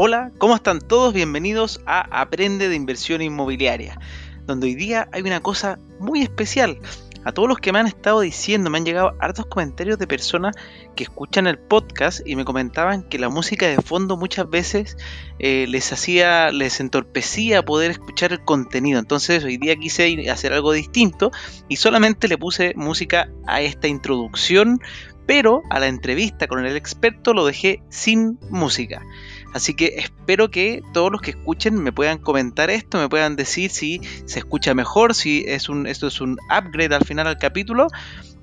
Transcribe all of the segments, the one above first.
Hola, ¿cómo están todos? Bienvenidos a Aprende de Inversión Inmobiliaria, donde hoy día hay una cosa muy especial. A todos los que me han estado diciendo, me han llegado hartos comentarios de personas que escuchan el podcast y me comentaban que la música de fondo muchas veces eh, les hacía, les entorpecía poder escuchar el contenido. Entonces hoy día quise hacer algo distinto y solamente le puse música a esta introducción, pero a la entrevista con el experto lo dejé sin música. Así que espero que todos los que escuchen me puedan comentar esto, me puedan decir si se escucha mejor, si es un, esto es un upgrade al final del capítulo,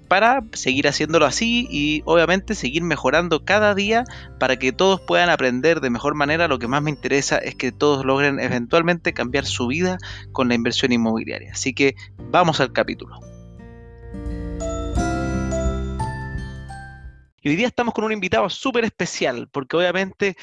para seguir haciéndolo así y obviamente seguir mejorando cada día para que todos puedan aprender de mejor manera. Lo que más me interesa es que todos logren eventualmente cambiar su vida con la inversión inmobiliaria. Así que vamos al capítulo. Y hoy día estamos con un invitado súper especial, porque obviamente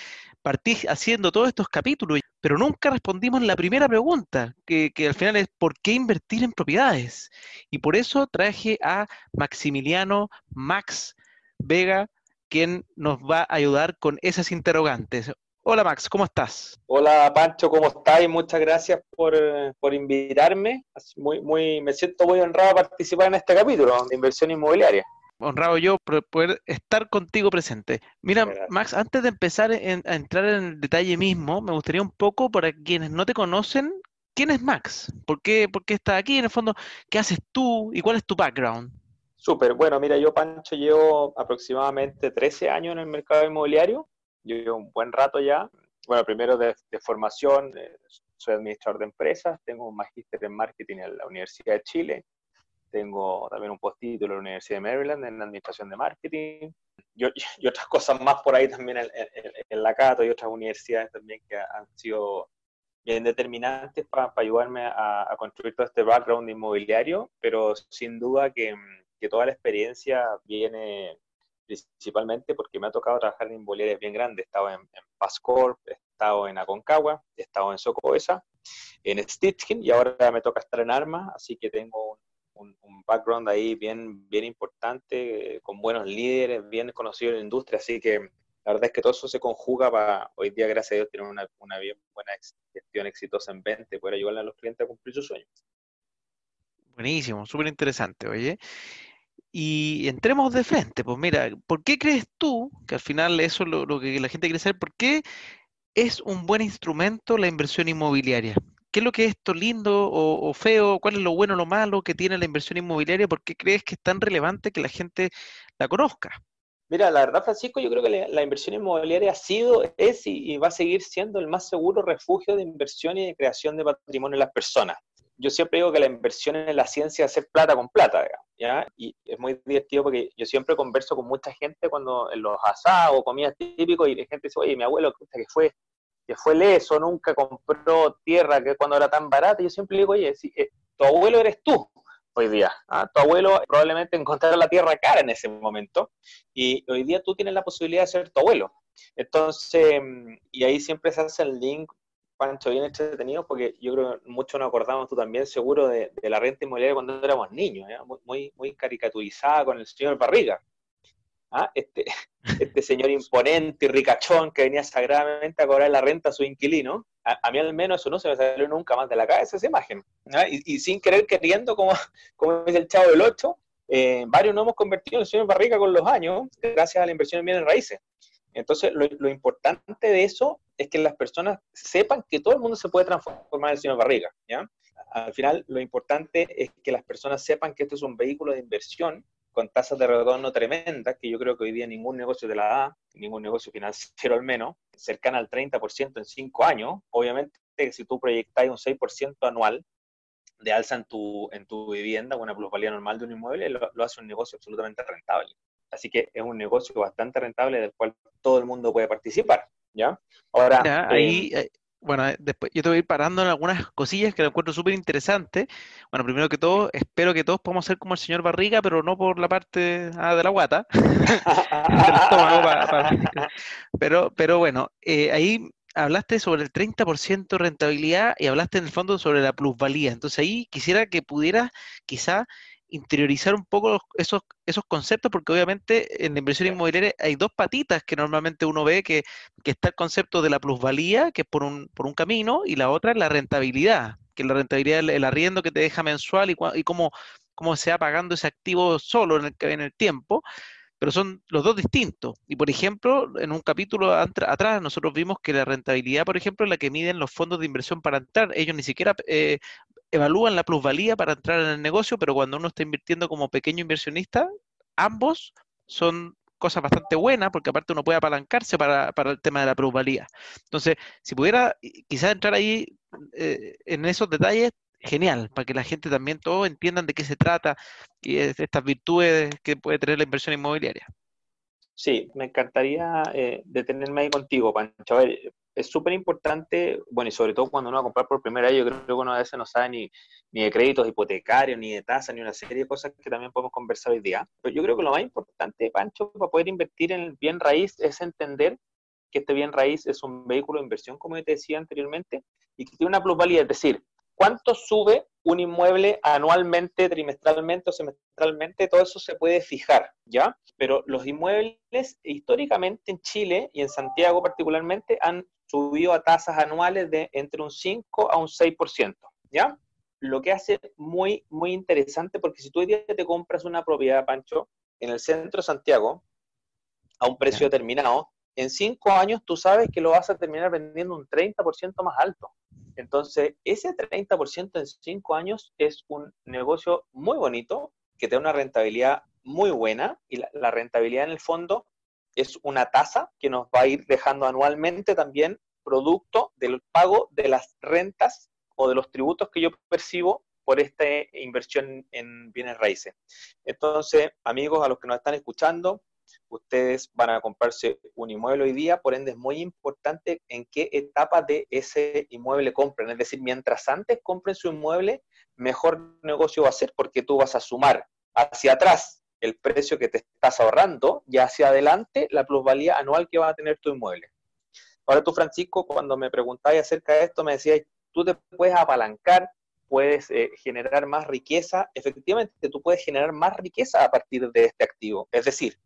partí haciendo todos estos capítulos, pero nunca respondimos la primera pregunta, que, al final es ¿por qué invertir en propiedades? Y por eso traje a Maximiliano Max Vega, quien nos va a ayudar con esas interrogantes. Hola Max, ¿cómo estás? Hola Pancho, ¿cómo estás? Muchas gracias por, por, invitarme. Muy, muy, me siento muy honrado a participar en este capítulo de inversión inmobiliaria honrado yo por poder estar contigo presente. Mira, Max, antes de empezar a entrar en el detalle mismo, me gustaría un poco, para quienes no te conocen, ¿quién es Max? ¿Por qué, por qué estás aquí? En el fondo, ¿qué haces tú y cuál es tu background? Súper, bueno, mira, yo, Pancho, llevo aproximadamente 13 años en el mercado inmobiliario, llevo un buen rato ya. Bueno, primero de, formación, eh, soy administrador de empresas, tengo un magíster en marketing en la Universidad de Chile, tengo también un postítulo en la Universidad de Maryland en Administración de Marketing y, y otras cosas más por ahí también en, la Cato y otras universidades también que han sido bien determinantes para ayudarme a, construir todo este background inmobiliario, pero sin duda que, que, toda la experiencia viene principalmente porque me ha tocado trabajar en inmobiliarias bien grandes. He estado en, en Pascorp, he estado en Aconcagua, he estado en Socoesa, en Stitchkin y ahora me toca estar en Arma, así que tengo un un, background ahí bien, bien importante, con buenos líderes, bien conocidos en la industria, así que la verdad es que todo eso se conjuga para hoy día, gracias a Dios, tener una, una bien buena gestión exitosa en venta y poder ayudarle a los clientes a cumplir sus sueños. Buenísimo, súper interesante, oye. Y entremos de frente, pues mira, ¿por qué crees tú, que al final eso es lo, lo que la gente quiere saber, ¿por qué es un buen instrumento la inversión inmobiliaria? ¿Qué es lo que es esto lindo o, feo? ¿Cuál es lo bueno o lo malo que tiene la inversión inmobiliaria? ¿Por qué crees que es tan relevante que la gente la conozca? Mira, la verdad, Francisco, yo creo que la, inversión inmobiliaria ha sido, es y, va a seguir siendo el más seguro refugio de inversión y de creación de patrimonio en las personas. Yo siempre digo que la inversión es la ciencia de hacer plata con plata, ¿ya? Y es muy divertido porque yo siempre converso con mucha gente cuando en los asados o comidas típicos y la gente dice, oye, mi abuelo que fue que fue leso, nunca compró tierra que cuando era tan barata, yo siempre digo, oye, si, eh, tu abuelo eres tú hoy día. ¿ah? Tu abuelo probablemente encontrará la tierra cara en ese momento y hoy día tú tienes la posibilidad de ser tu abuelo. Entonces, y ahí siempre se hace el link, Pancho, bien entretenido, porque yo creo que muchos nos acordamos, tú también seguro, de, la renta inmobiliaria cuando éramos niños, muy, muy caricaturizada con el señor Barriga. ¿Ah? este, este señor imponente y ricachón que venía sagradamente a cobrar la renta a su inquilino, a, mí al menos eso no se me salió nunca más de la cabeza esa imagen. ¿ah? Y, sin querer queriendo, como, como dice el chavo del 8, eh, varios nos hemos convertido en el señor Barriga con los años, gracias a la inversión en bienes raíces. Entonces, lo, importante de eso es que las personas sepan que todo el mundo se puede transformar en señor Barriga. Al final, lo importante es que las personas sepan que esto es un vehículo de inversión con tasas de retorno tremendas, que yo creo que hoy día ningún negocio de la da, ningún negocio financiero al menos, cercana al 30% en cinco años. Obviamente, si tú proyectas un 6% anual de alza en tu, en tu vivienda, una plusvalía normal de un inmueble, lo, hace un negocio absolutamente rentable. Así que es un negocio bastante rentable del cual todo el mundo puede participar. ¿ya? Ahora, ahí, eh, bueno, eh, después yo te voy a ir parando en algunas cosillas que lo encuentro súper interesantes. Bueno, primero que todo, espero que todos podamos ser como el señor Barriga, pero no por la parte ah, de la guata. pero, pero bueno, eh, ahí hablaste sobre el 30% de rentabilidad y hablaste en el fondo sobre la plusvalía. Entonces ahí quisiera que pudieras quizá interiorizar un poco esos, esos conceptos, porque obviamente en la inversión inmobiliaria hay dos patitas que normalmente uno ve, que, está el concepto de la plusvalía, que es por un, por un camino, y la otra es la rentabilidad, que es la rentabilidad del el arriendo que te deja mensual y, y cómo, cómo se va pagando ese activo solo en el, en el tiempo pero son los dos distintos. Y por ejemplo, en un capítulo atrás nosotros vimos que la rentabilidad, por ejemplo, es la que miden los fondos de inversión para entrar. Ellos ni siquiera eh, evalúan la plusvalía para entrar en el negocio, pero cuando uno está invirtiendo como pequeño inversionista, ambos son cosas bastante buenas, porque aparte uno puede apalancarse para, el tema de la plusvalía. Entonces, si pudiera quizás entrar ahí eh, en esos detalles, genial, para que la gente también todos entiendan de qué se trata y estas virtudes que puede tener la inversión inmobiliaria. Sí, me encantaría eh, detenerme ahí contigo, Pancho. A ver, es súper importante, bueno, y sobre todo cuando uno va a comprar por primera vez, yo creo que uno a veces no sabe ni, ni de créditos hipotecarios, ni de tasas, ni una serie de cosas que también podemos conversar hoy día. Pero yo creo que lo más importante, Pancho, para poder invertir en el bien raíz es entender que este bien raíz es un vehículo de inversión, como te decía anteriormente, y que tiene una plusvalía, es decir, cuánto sube un inmueble anualmente, trimestralmente o semestralmente, todo eso se puede fijar, ¿ya? Pero los inmuebles históricamente en Chile y en Santiago particularmente han subido a tasas anuales de entre un 5 a un 6%, ¿ya? Lo que hace muy, muy interesante, porque si tú hoy día te compras una propiedad, Pancho, en el centro de Santiago, a un precio determinado, en cinco años tú sabes que lo vas a terminar vendiendo un 30% más alto. Entonces, ese 30% en cinco años es un negocio muy bonito, que te da una rentabilidad muy buena, y la, rentabilidad en el fondo es una tasa que nos va a ir dejando anualmente también producto del pago de las rentas o de los tributos que yo percibo por esta inversión en bienes raíces. Entonces, amigos, a los que nos están escuchando, ustedes van a comprarse un inmueble hoy día, por ende es muy importante en qué etapa de ese inmueble compren. Es decir, mientras antes compren su inmueble, mejor negocio va a ser porque tú vas a sumar hacia atrás el precio que te estás ahorrando y hacia adelante la plusvalía anual que va a tener tu inmueble. Ahora tú, Francisco, cuando me preguntabas acerca de esto, me decías, tú te puedes apalancar, puedes eh, generar más riqueza. Efectivamente, tú puedes generar más riqueza a partir de este activo. Es decir,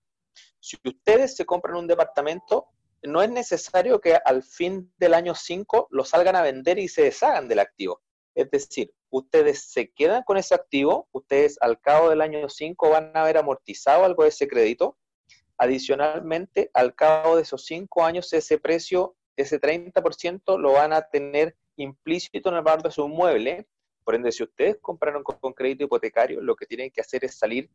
si ustedes se compran un departamento, no es necesario que al fin del año 5 lo salgan a vender y se deshagan del activo. Es decir, ustedes se quedan con ese activo, ustedes al cabo del año 5 van a haber amortizado algo de ese crédito. Adicionalmente, al cabo de esos 5 años, ese precio, ese 30% lo van a tener implícito en el valor de su inmueble. Por ende, si ustedes compraron con crédito hipotecario, lo que tienen que hacer es salir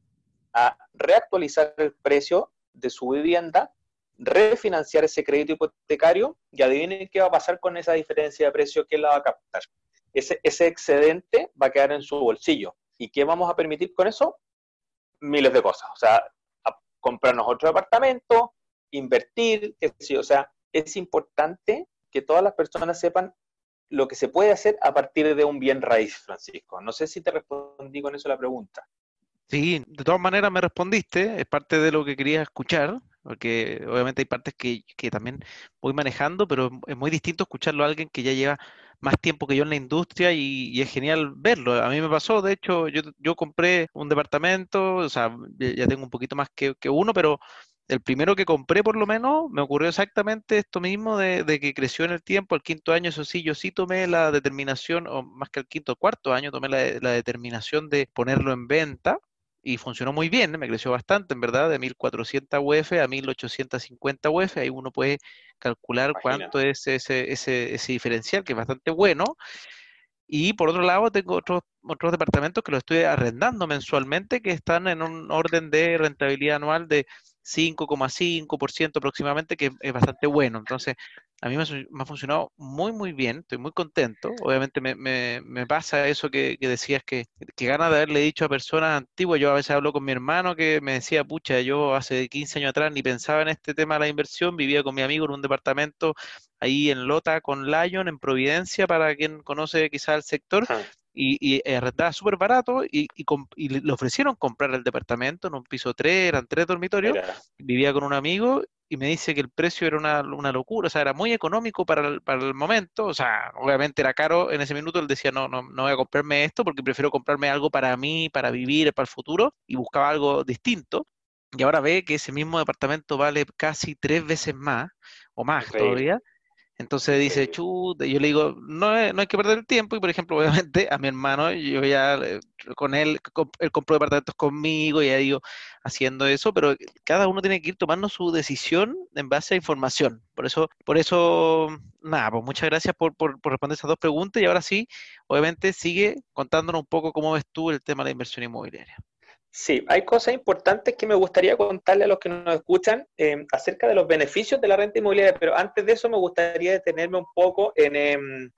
a reactualizar el precio de su vivienda, refinanciar ese crédito hipotecario y adivinen qué va a pasar con esa diferencia de precio que la va a captar. Ese, excedente va a quedar en su bolsillo. ¿Y qué vamos a permitir con eso? Miles de cosas. O sea, comprarnos otro departamento, invertir, o sea, es importante que todas las personas sepan lo que se puede hacer a partir de un bien raíz, Francisco. No sé si te respondí con eso la pregunta. Sí, de todas maneras me respondiste, es parte de lo que quería escuchar, porque obviamente hay partes que, también voy manejando, pero es muy distinto escucharlo a alguien que ya lleva más tiempo que yo en la industria y, es genial verlo. A mí me pasó, de hecho, yo, yo compré un departamento, o sea, ya tengo un poquito más que, uno, pero el primero que compré por lo menos me ocurrió exactamente esto mismo de, que creció en el tiempo, el quinto año, eso sí, yo sí tomé la determinación, o más que el quinto, cuarto año, tomé la determinación de ponerlo en venta y funcionó muy bien, me creció bastante, en verdad, de 1400 UF a 1850 UF, ahí uno puede calcular cuánto es ese, ese, ese diferencial, que es bastante bueno. Y por otro lado, tengo otros, otros departamentos que los estoy arrendando mensualmente, que están en un orden de rentabilidad anual de 5,5% aproximadamente, que es bastante bueno. Entonces, a mí me, ha funcionado muy, muy bien, estoy muy contento. Obviamente me, me, me pasa eso que, que decías, que, que gana de haberle dicho a personas antiguas, yo a veces hablo con mi hermano que me decía, pucha, yo hace 15 años atrás ni pensaba en este tema de la inversión, vivía con mi amigo en un departamento ahí en Lota con Lion, en Providencia, para quien conoce quizás el sector, y, y arrendaba súper barato y, y, le ofrecieron comprar el departamento en un piso 3, eran tres dormitorios, vivía con un amigo y me dice que el precio era una, locura, o sea, era muy económico para el, para el momento, o sea, obviamente era caro en ese minuto, él decía, no, no, no voy a comprarme esto porque prefiero comprarme algo para mí, para vivir, para el futuro, y buscaba algo distinto. Y ahora ve que ese mismo departamento vale casi tres veces más, o más todavía, entonces dice, chuta, yo le digo, no, no hay que perder el tiempo. Y por ejemplo, obviamente a mi hermano, yo ya eh, con él, él compró departamentos conmigo y ha ido haciendo eso, pero cada uno tiene que ir tomando su decisión en base a información. Por eso, por eso, nada, pues muchas gracias por, por, por responder esas dos preguntas. Y ahora sí, obviamente sigue contándonos un poco cómo ves tú el tema de la inversión inmobiliaria. Sí, hay cosas importantes que me gustaría contarle a los que nos escuchan eh, acerca de los beneficios de la renta inmobiliaria, pero antes de eso me gustaría detenerme un poco en, em,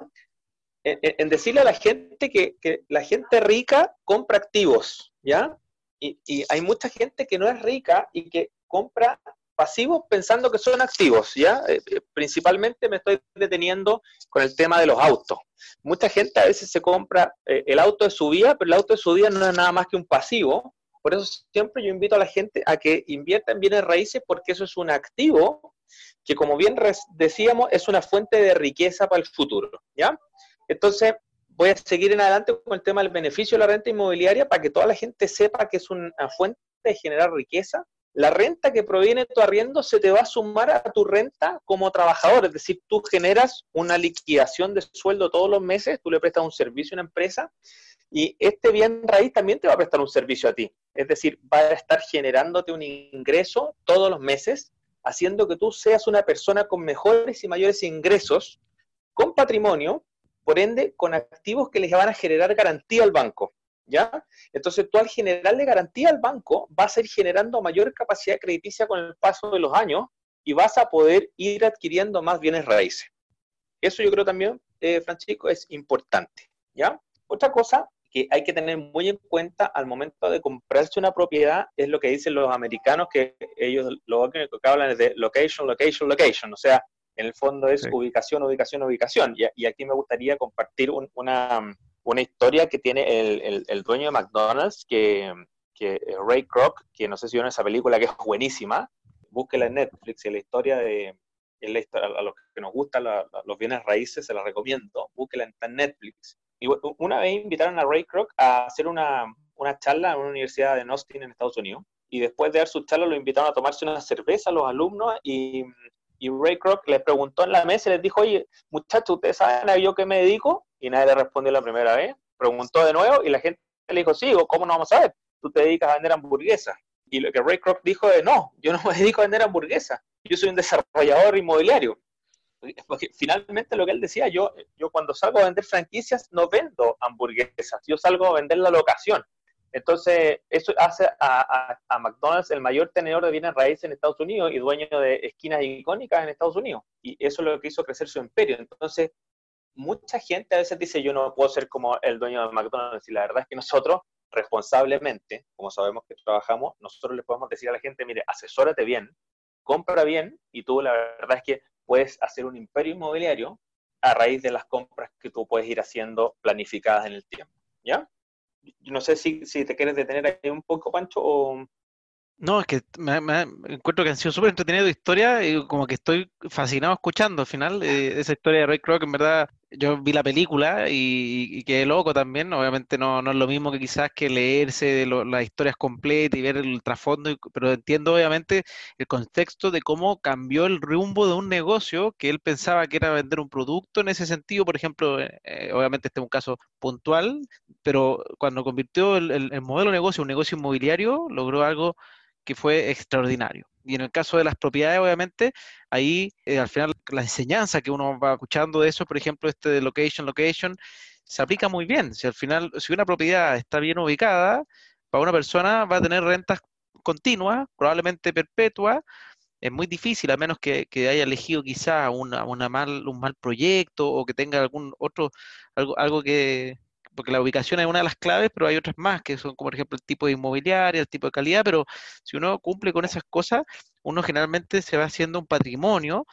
en, decirle a la gente que, la gente rica compra activos, ¿ya? Y, hay mucha gente que no es rica y que compra pasivos pensando que son activos, ¿ya? Eh, eh, principalmente me estoy deteniendo con el tema de los autos. Mucha gente a veces se compra el auto de su vida, pero el auto de su vida no es nada más que un pasivo, por eso siempre yo invito a la gente a que invierta en bienes raíces porque eso es un activo que, como bien decíamos, es una fuente de riqueza para el futuro, ¿ya? Entonces, voy a seguir en adelante con el tema del beneficio de la renta inmobiliaria para que toda la gente sepa que es una fuente de generar riqueza. La renta que proviene de tu arriendo se te va a sumar a tu renta como trabajador, es decir, tú generas una liquidación de sueldo todos los meses, tú le prestas un servicio a una empresa y este bien raíz también te va a prestar un servicio a ti. Es decir, va a estar generándote un ingreso todos los meses, haciendo que tú seas una persona con mejores y mayores ingresos, con patrimonio, por ende, con activos que les van a generar garantía al banco. ¿Ya? Entonces tú al generarle garantía al banco vas a ir generando mayor capacidad crediticia con el paso de los años y vas a poder ir adquiriendo más bienes raíces. Eso yo creo también, eh, Francisco, es importante. ¿Ya? Otra cosa que hay que tener muy en cuenta al momento de comprarse una propiedad es lo que dicen los americanos, que ellos lo que hablan es de location, location, location. O sea, en el fondo es ubicación, ubicación, ubicación. Y, aquí me gustaría compartir una, una, historia que tiene el, el, dueño de McDonald's, que, que Ray Kroc, que no sé si vieron esa película que es buenísima. Búsquela en Netflix, y la historia de, a los que nos gustan los bienes raíces, se la recomiendo. Búsquela en Netflix. Y una vez invitaron a Ray Kroc a hacer una, una charla en una universidad de Austin, en Estados Unidos. Y después de dar su charla, lo invitaron a tomarse una cerveza a los alumnos. Y, y Ray Kroc les preguntó en la mesa y les dijo: Oye, muchachos, ¿ustedes saben a yo qué me dedico? Y nadie le respondió la primera vez. Preguntó de nuevo y la gente le dijo: Sí, ¿cómo no vamos a ver? Tú te dedicas a vender hamburguesas. Y lo que Ray Kroc dijo es: No, yo no me dedico a vender hamburguesas. Yo soy un desarrollador inmobiliario finalmente lo que él decía, yo, yo cuando salgo a vender franquicias no vendo hamburguesas, yo salgo a vender la locación. Entonces, eso hace a, a, McDonald's el mayor tenedor de bienes raíces en Estados Unidos y dueño de esquinas icónicas en Estados Unidos. Y eso es lo que hizo crecer su imperio. Entonces, mucha gente a veces dice, yo no puedo ser como el dueño de McDonald's. Y la verdad es que nosotros, responsablemente, como sabemos que trabajamos, nosotros le podemos decir a la gente, mire, asesórate bien, compra bien, y tú la verdad es que puedes hacer un imperio inmobiliario a raíz de las compras que tú puedes ir haciendo planificadas en el tiempo. ¿Ya? No sé si, si te quieres detener ahí un poco, Pancho, o... No, es que me, encuentro que han sido súper entretenido historia y como que estoy fascinado escuchando al final eh, esa historia de Ray Kroc, en verdad yo vi la película y, y, quedé loco también. Obviamente no, no, es lo mismo que quizás que leerse de las historias completas y ver el trasfondo, pero entiendo obviamente el contexto de cómo cambió el rumbo de un negocio que él pensaba que era vender un producto en ese sentido. Por ejemplo, eh, eh, obviamente este es un caso puntual, pero cuando convirtió el, el modelo de negocio en un negocio inmobiliario, logró algo que fue extraordinario. Y en el caso de las propiedades, obviamente, ahí eh, al final la enseñanza que uno va escuchando de eso, por ejemplo, este de location, location, se aplica muy bien. Si al final, si una propiedad está bien ubicada, para una persona va a tener rentas continuas, probablemente perpetuas, es muy difícil, a menos que, haya elegido quizá una, una mal, un mal proyecto o que tenga algún otro, algo, algo que, porque la ubicación es una de las claves, pero hay otras más, que son como por ejemplo el tipo de inmobiliaria, el tipo de calidad, pero si uno cumple con esas cosas, uno generalmente se va haciendo un patrimonio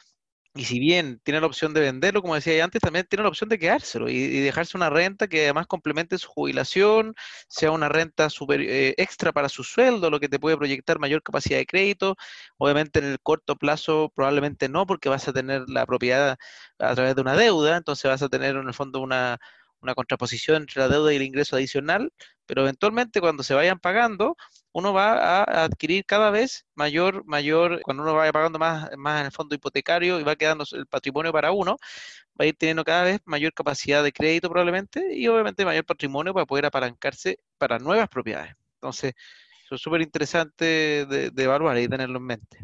y si bien tiene la opción de venderlo, como decía antes, también tiene la opción de quedárselo y, dejarse una renta que además complemente su jubilación, sea una renta super, eh, extra para su sueldo, lo que te puede proyectar mayor capacidad de crédito. Obviamente en el corto plazo probablemente no, porque vas a tener la propiedad a través de una deuda, entonces vas a tener en el fondo una, una contraposición entre la deuda y el ingreso adicional, pero eventualmente cuando se vayan pagando, uno va a adquirir cada vez mayor, mayor, cuando uno vaya pagando más, más en el fondo hipotecario y va quedando el patrimonio para uno, va a ir teniendo cada vez mayor capacidad de crédito probablemente y obviamente mayor patrimonio para poder apalancarse para nuevas propiedades. Entonces, eso es súper interesante de, de evaluar y tenerlo en mente.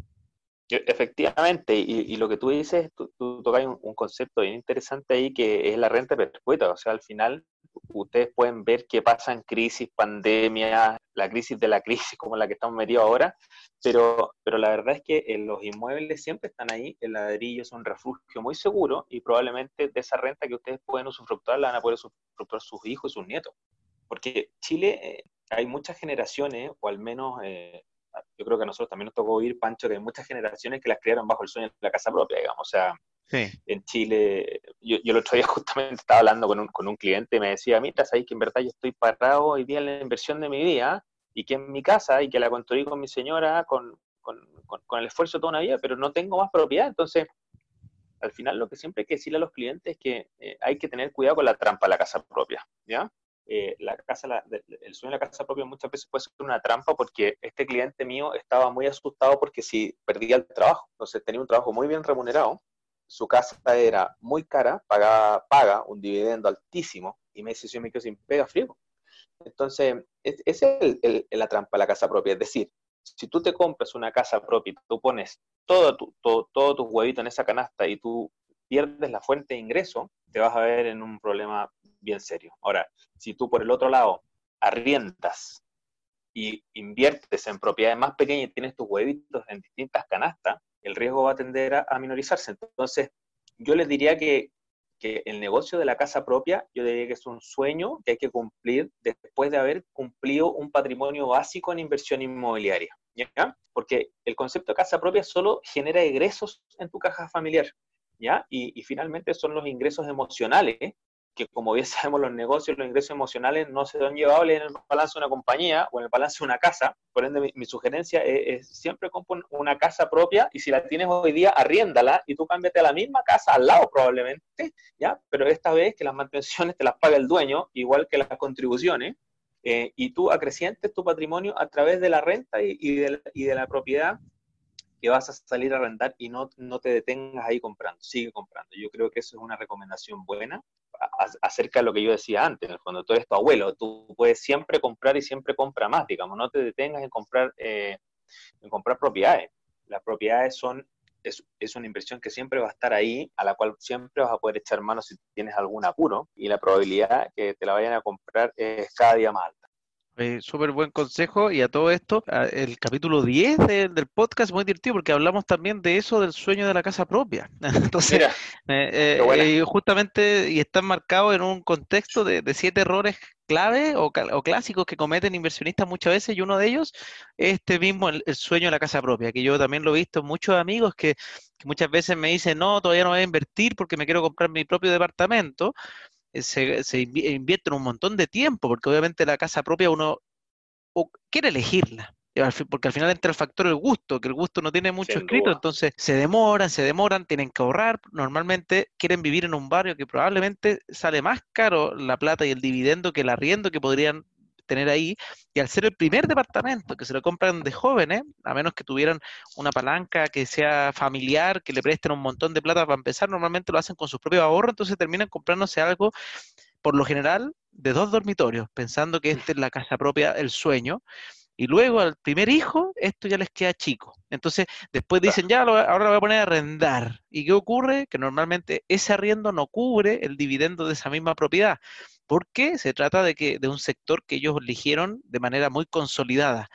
Efectivamente, y, lo que tú dices, tú, tocas un, concepto bien interesante ahí que es la renta perpetua. O sea, al final ustedes pueden ver qué pasa en crisis, pandemia, la crisis de la crisis como la que estamos metidos ahora, pero, pero la verdad es que en los inmuebles siempre están ahí, el ladrillo es un refugio muy seguro y probablemente de esa renta que ustedes pueden usufructuar la van a poder usufructuar sus hijos y sus nietos. Porque Chile eh, hay muchas generaciones, o al menos... Eh, yo creo que a nosotros también nos tocó oír, Pancho, de muchas generaciones que las criaron bajo el sueño de la casa propia, digamos. O sea, en Chile, yo, yo, el otro día justamente estaba hablando con un, con un cliente y me decía, mira, sabéis que en verdad yo estoy parado hoy día en la inversión de mi vida y que en mi casa y que la construí con mi señora con, con, con, el esfuerzo de toda una vida, pero no tengo más propiedad. Entonces, al final lo que siempre hay que decirle a los clientes es que eh, hay que tener cuidado con la trampa de la casa propia, ¿ya? Eh, la casa, el sueño de la casa propia muchas veces puede ser una trampa porque este cliente mío estaba muy asustado porque si perdía el trabajo, entonces tenía un trabajo muy bien remunerado, su casa era muy cara, pagaba, paga un dividendo altísimo y me dice, yo me quedo sin pega frío. Entonces, esa es la trampa de la casa propia, es decir, si tú te compras una casa propia y tú pones todo, tu, todo, en esa canasta y tú pierdes la fuente de ingreso, te vas a ver en un problema bien serio. Ahora, si tú por el otro lado arriendas y inviertes en propiedades más pequeñas y tienes tus huevitos en distintas canastas, el riesgo va a tender a, minorizarse. Entonces, yo les diría que, que, el negocio de la casa propia, yo diría que es un sueño que hay que cumplir después de haber cumplido un patrimonio básico en inversión inmobiliaria. Porque el concepto de casa propia solo genera egresos en tu caja familiar. ¿Ya? Y, finalmente son los ingresos emocionales que como bien sabemos los negocios, los ingresos emocionales no se son llevables en el balance de una compañía o en el balance de una casa. Por ende, mi, sugerencia es, siempre compra una casa propia y si la tienes hoy día, arriéndala y tú cámbiate a la misma casa al lado probablemente, ¿ya? Pero esta vez que las mantenciones te las paga el dueño, igual que las contribuciones, eh, y tú acrecientes tu patrimonio a través de la renta y de la propiedad que vas a salir a rentar y no, no te detengas ahí comprando, sigue comprando. Yo creo que eso es una recomendación buena acerca de lo que yo decía antes, cuando tú eres tu abuelo, tú puedes siempre comprar y siempre compra más, digamos, no te detengas en comprar, eh, en comprar propiedades. Las propiedades son, es, es, una inversión que siempre va a estar ahí, a la cual siempre vas a poder echar mano si tienes algún apuro, y la probabilidad que te la vayan a comprar es cada día más alta. Eh, Súper buen consejo y a todo esto, el capítulo 10 del podcast muy divertido porque hablamos también de eso del sueño de la casa propia. Entonces, eh, eh, justamente y está marcado en un contexto de, siete errores clave o, clásicos que cometen inversionistas muchas veces y uno de ellos es este mismo, el, sueño de la casa propia, que yo también lo he visto en muchos amigos que, que muchas veces me dicen, no, todavía no voy a invertir porque me quiero comprar mi propio departamento eh, se, se invierte un montón de tiempo, porque obviamente la casa propia uno quiere elegirla, porque al final entra el factor el gusto, que el gusto no tiene mucho escrito, entonces se demoran, se demoran, tienen que ahorrar, normalmente quieren vivir en un barrio que probablemente sale más caro la plata y el dividendo que el arriendo que podrían tener ahí, y al ser el primer departamento que se lo compran de jóvenes, a menos que tuvieran una palanca que sea familiar, que le presten un montón de plata para empezar, normalmente lo hacen con sus propios ahorros, entonces terminan comprándose algo, por lo general, de dos dormitorios, pensando que esta es la casa propia, el sueño, y luego al primer hijo, esto ya les queda chico. Entonces, después dicen, ya, ahora lo voy a poner a arrendar. ¿Y qué ocurre? Que normalmente ese arriendo no cubre el dividendo de esa misma propiedad porque se trata de, que, de un sector que ellos eligieron de manera muy consolidada.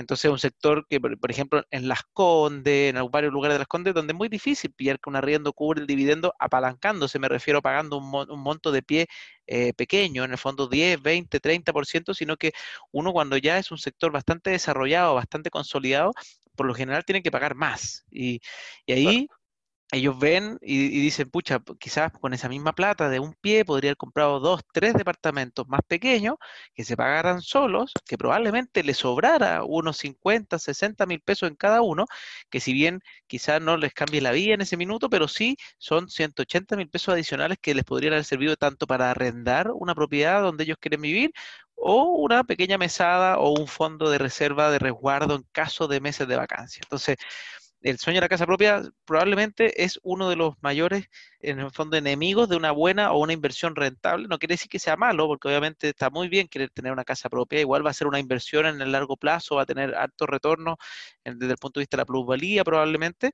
Entonces, un sector que, por ejemplo, en Las Condes, en varios lugares de Las Condes, donde es muy difícil pillar que un arriendo cubre el dividendo apalancándose, me refiero pagando un, monto de pie eh, pequeño, en el fondo 10, 20, 30%, sino que uno cuando ya es un sector bastante desarrollado, bastante consolidado, por lo general tiene que pagar más. Y, y ahí ellos ven y, dicen, pucha, quizás con esa misma plata de un pie podría haber comprado dos, tres departamentos más pequeños que se pagaran solos, que probablemente les sobrara unos 50, 60 mil pesos en cada uno, que si bien quizás no les cambie la vida en ese minuto, pero sí son 180 mil pesos adicionales que les podrían haber servido tanto para arrendar una propiedad donde ellos quieren vivir o una pequeña mesada o un fondo de reserva de resguardo en caso de meses de vacancia. Entonces, el sueño de la casa propia probablemente es uno de los mayores, en el fondo, enemigos de una buena o una inversión rentable. No quiere decir que sea malo, porque obviamente está muy bien querer tener una casa propia. Igual va a ser una inversión en el largo plazo, va a tener alto retorno desde el punto de vista de la plusvalía probablemente,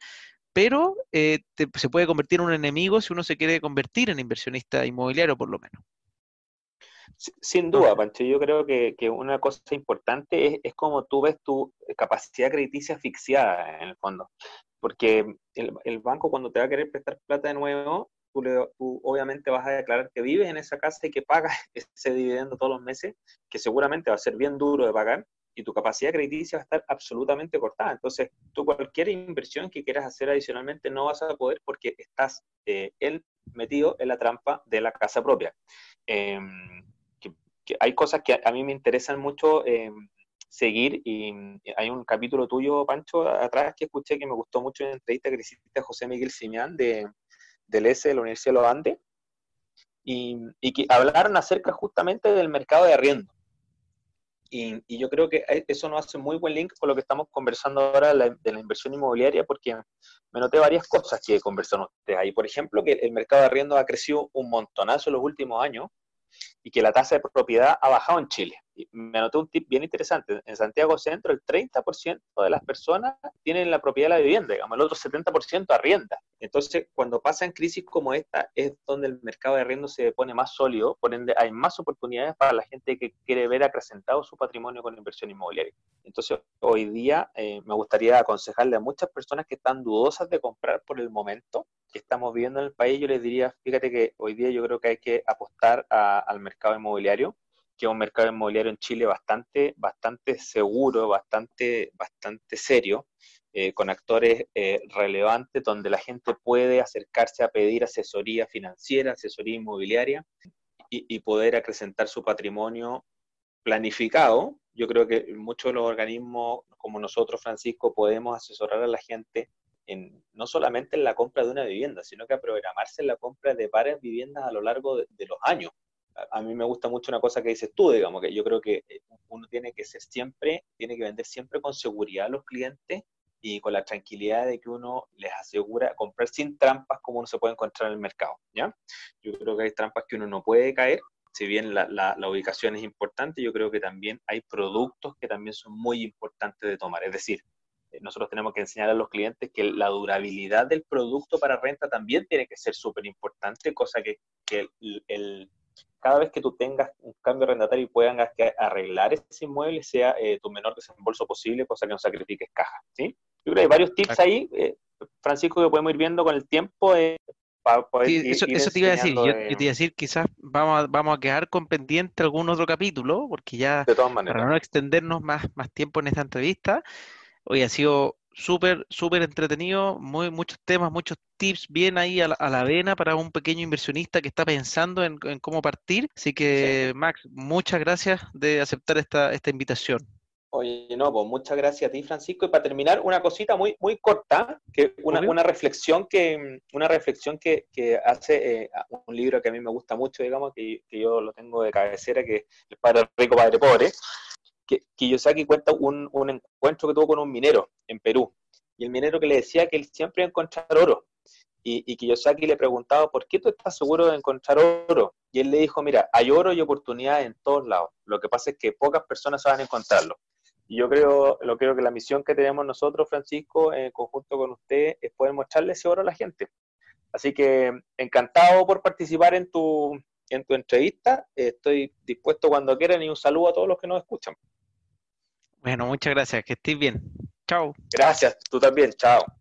pero eh, se puede convertir en un enemigo si uno se quiere convertir en inversionista inmobiliario, por lo menos. Sin duda, Pancho, yo creo que, una cosa importante es, es como tú ves tu capacidad crediticia asfixiada en el fondo. Porque el, banco cuando te va a querer prestar plata de nuevo, tú, tú, obviamente vas a declarar que vives en esa casa y que pagas ese dividendo todos los meses, que seguramente va a ser bien duro de pagar, y tu capacidad crediticia va a estar absolutamente cortada. Entonces, tú cualquier inversión que quieras hacer adicionalmente no vas a poder porque estás eh, metido en la trampa de la casa propia. Em, hay cosas que a mí me interesan mucho eh, seguir y hay un capítulo tuyo, Pancho, atrás que escuché que me gustó mucho en la entrevista que hiciste a José Miguel Simián de, del S de la Universidad de los Andes y, y, que hablaron acerca justamente del mercado de arriendo. Y, y, yo creo que eso nos hace muy buen link con lo que estamos conversando ahora de la inversión inmobiliaria, porque me noté varias cosas que conversaron ustedes ahí. Por ejemplo, que el mercado de arriendo ha crecido un montonazo en los últimos años, y que la tasa de propiedad ha bajado en Chile. Me anoté un tip bien interesante. En Santiago Centro, el 30% de las personas tienen la propiedad de la vivienda, digamos, el otro 70% arrienda. Entonces, cuando pasan crisis como esta, es donde el mercado de arriendo se pone más sólido, por hay más oportunidades para la gente que quiere ver acrecentado su patrimonio con inversión inmobiliaria. Entonces, hoy día eh, me gustaría aconsejarle a muchas personas que están dudosas de comprar por el momento que estamos viviendo en el país, yo les diría, fíjate que hoy día yo creo que hay que apostar al mercado inmobiliario, que es un mercado inmobiliario en Chile bastante, bastante seguro, bastante, bastante serio, eh, con actores eh, relevantes donde la gente puede acercarse a pedir asesoría financiera, asesoría inmobiliaria y, poder acrecentar su patrimonio planificado. Yo creo que muchos de los organismos como nosotros, Francisco, podemos asesorar a la gente en, no solamente en la compra de una vivienda, sino que a programarse en la compra de varias viviendas a lo largo de, los años. A, mí me gusta mucho una cosa que dices tú, digamos, que yo creo que eh, uno tiene que ser siempre, tiene que vender siempre con seguridad a los clientes y con la tranquilidad de que uno les asegura comprar sin trampas como uno se puede encontrar en el mercado, ¿ya? Yo creo que hay trampas que uno no puede caer, si bien la, la, la, ubicación es importante, yo creo que también hay productos que también son muy importantes de tomar. Es decir, eh, nosotros tenemos que enseñar a los clientes que la durabilidad del producto para renta también tiene que ser súper importante, cosa que, que el, cada vez que tú tengas un cambio arrendatario y puedan arreglar ese inmueble sea eh, tu menor desembolso posible, cosa que no sacrifiques caja. ¿sí? Yo creo que hay varios tips ahí, eh, Francisco, que podemos ir viendo con el tiempo. para poder eso, te iba a decir, yo, te iba a decir, quizás vamos a, vamos a quedar con pendiente algún otro capítulo, porque ya, para no extendernos más, más tiempo en esta entrevista, Hoy ha sido súper, súper entretenido, muy, muchos temas, muchos tips bien ahí a la, vena para un pequeño inversionista que está pensando en, cómo partir. Así que, Max, muchas gracias de aceptar esta, esta invitación. Oye, no, pues muchas gracias a ti, Francisco. Y para terminar, una cosita muy, muy corta, que una, una reflexión que, una reflexión que, que hace eh, un libro que a mí me gusta mucho, digamos, que, que yo lo tengo de cabecera, que es El Padre Rico, Padre Pobre que Kiyosaki cuenta un, un, encuentro que tuvo con un minero en Perú. Y el minero que le decía que él siempre iba a encontrar oro. Y, y Kiyosaki le preguntaba, ¿por qué tú estás seguro de encontrar oro? Y él le dijo, mira, hay oro y oportunidades en todos lados. Lo que pasa es que pocas personas saben encontrarlo. Y yo creo, lo creo que la misión que tenemos nosotros, Francisco, en conjunto con usted, es poder mostrarle ese oro a la gente. Así que encantado por participar en tu, en tu entrevista. Estoy dispuesto cuando quieran y un saludo a todos los que nos escuchan. Bueno, muchas gracias. Que estés bien. Chao. Gracias. Tú también. Chao.